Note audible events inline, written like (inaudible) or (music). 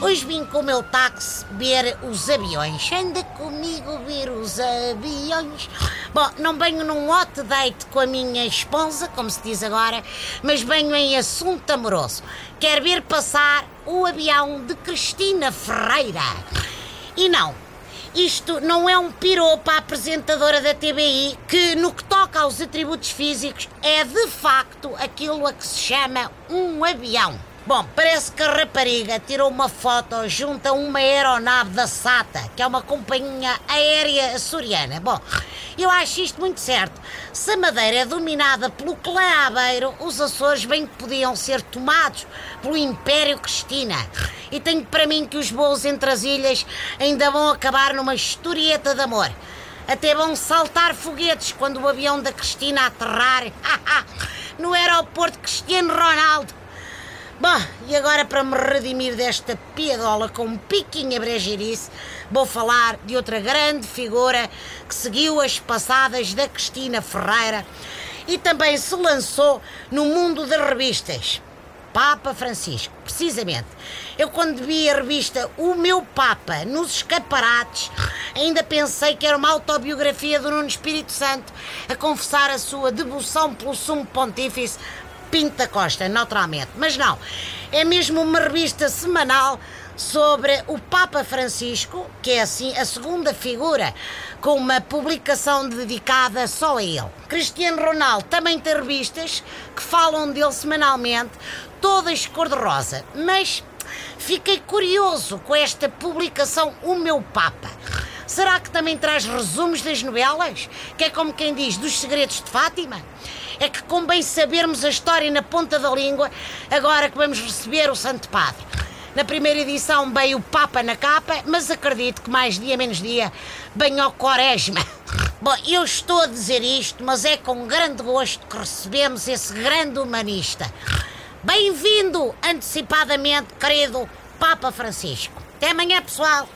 Hoje vim com o meu táxi ver os aviões. Anda comigo ver os aviões. Bom, não venho num hot date com a minha esposa, como se diz agora, mas venho em assunto amoroso. Quero ver passar o avião de Cristina Ferreira. E não, isto não é um piropo à apresentadora da TBI que, no que toca aos atributos físicos, é de facto aquilo a que se chama um avião. Bom, parece que a rapariga tirou uma foto junto a uma aeronave da SATA, que é uma companhia aérea açoriana. Bom, eu acho isto muito certo. Se a Madeira é dominada pelo clã Aveiro, os Açores bem que podiam ser tomados pelo Império Cristina. E tenho para mim que os voos entre as ilhas ainda vão acabar numa historieta de amor. Até vão saltar foguetes quando o avião da Cristina aterrar (laughs) no aeroporto Cristiano Ronaldo. Bom, e agora para me redimir desta piadola com um piquinho a vou falar de outra grande figura que seguiu as passadas da Cristina Ferreira e também se lançou no mundo das revistas. Papa Francisco, precisamente. Eu quando vi a revista O Meu Papa nos escaparates, ainda pensei que era uma autobiografia do Nuno Espírito Santo a confessar a sua devoção pelo sumo pontífice Pinto da Costa, naturalmente. Mas não, é mesmo uma revista semanal sobre o Papa Francisco, que é assim a segunda figura, com uma publicação dedicada só a ele. Cristiano Ronaldo também tem revistas que falam dele semanalmente, todas cor-de-rosa, mas fiquei curioso com esta publicação O Meu Papa. Será que também traz resumos das novelas? Que é como quem diz, dos segredos de Fátima? É que convém sabermos a história na ponta da língua agora que vamos receber o Santo Padre. Na primeira edição veio o Papa na capa, mas acredito que mais dia menos dia venha o Quaresma. Bom, eu estou a dizer isto, mas é com grande gosto que recebemos esse grande humanista. Bem-vindo antecipadamente, querido Papa Francisco. Até amanhã, pessoal.